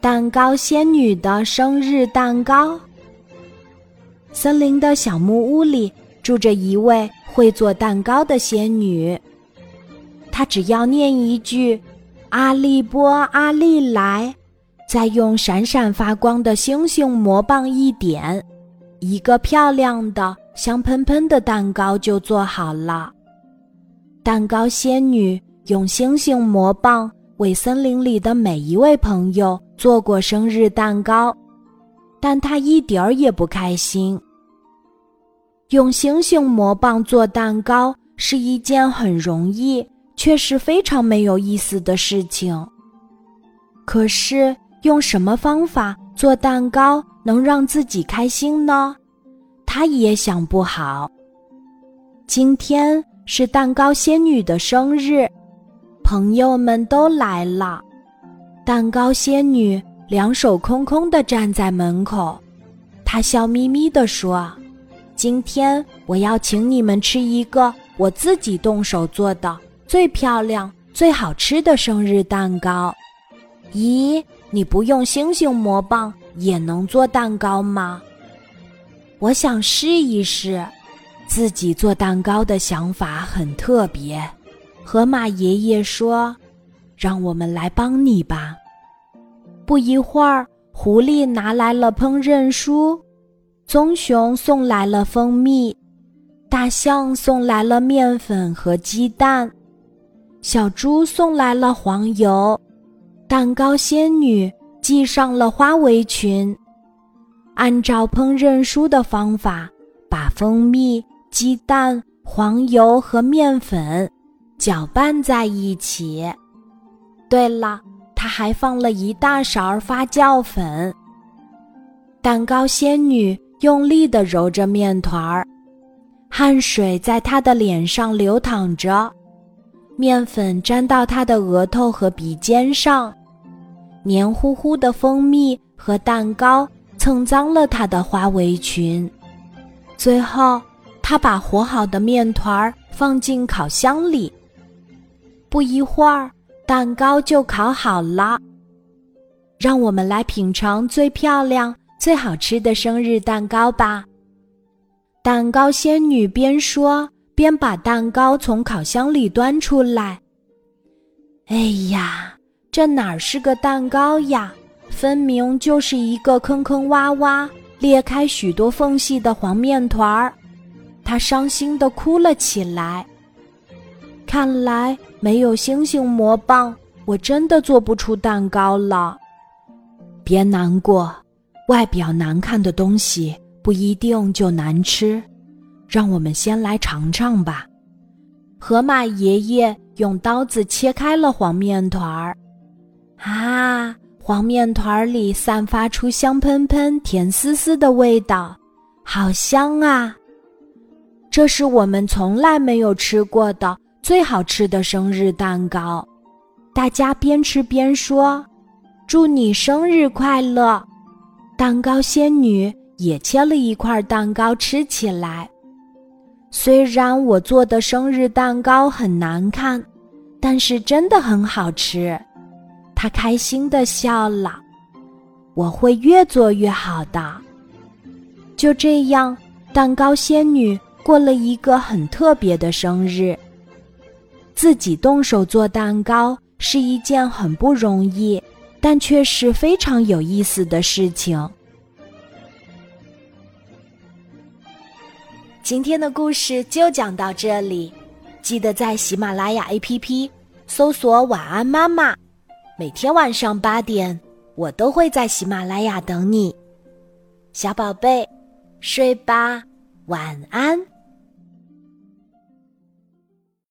蛋糕仙女的生日蛋糕。森林的小木屋里住着一位会做蛋糕的仙女。她只要念一句“阿利波阿利来”，再用闪闪发光的星星魔棒一点，一个漂亮的香喷喷的蛋糕就做好了。蛋糕仙女用星星魔棒。为森林里的每一位朋友做过生日蛋糕，但他一点儿也不开心。用星星魔棒做蛋糕是一件很容易，却是非常没有意思的事情。可是，用什么方法做蛋糕能让自己开心呢？他也想不好。今天是蛋糕仙女的生日。朋友们都来了，蛋糕仙女两手空空的站在门口，她笑眯眯地说：“今天我要请你们吃一个我自己动手做的最漂亮、最好吃的生日蛋糕。咦，你不用星星魔棒也能做蛋糕吗？我想试一试，自己做蛋糕的想法很特别。”河马爷爷说：“让我们来帮你吧。”不一会儿，狐狸拿来了烹饪书，棕熊送来了蜂蜜，大象送来了面粉和鸡蛋，小猪送来了黄油，蛋糕仙女系上了花围裙。按照烹饪书的方法，把蜂蜜、鸡蛋、黄油和面粉。搅拌在一起。对了，他还放了一大勺发酵粉。蛋糕仙女用力地揉着面团儿，汗水在她的脸上流淌着，面粉沾到她的额头和鼻尖上，黏糊糊的蜂蜜和蛋糕蹭脏了她的花围裙。最后，她把和好的面团儿放进烤箱里。不一会儿，蛋糕就烤好了。让我们来品尝最漂亮、最好吃的生日蛋糕吧。蛋糕仙女边说边把蛋糕从烤箱里端出来。哎呀，这哪是个蛋糕呀？分明就是一个坑坑洼洼、裂开许多缝隙的黄面团儿。她伤心的哭了起来。看来没有星星魔棒，我真的做不出蛋糕了。别难过，外表难看的东西不一定就难吃。让我们先来尝尝吧。河马爷爷用刀子切开了黄面团儿，啊，黄面团儿里散发出香喷喷、甜丝丝的味道，好香啊！这是我们从来没有吃过的。最好吃的生日蛋糕，大家边吃边说：“祝你生日快乐！”蛋糕仙女也切了一块蛋糕吃起来。虽然我做的生日蛋糕很难看，但是真的很好吃。她开心的笑了。我会越做越好的。就这样，蛋糕仙女过了一个很特别的生日。自己动手做蛋糕是一件很不容易，但却是非常有意思的事情。今天的故事就讲到这里，记得在喜马拉雅 APP 搜索“晚安妈妈”，每天晚上八点，我都会在喜马拉雅等你，小宝贝，睡吧，晚安。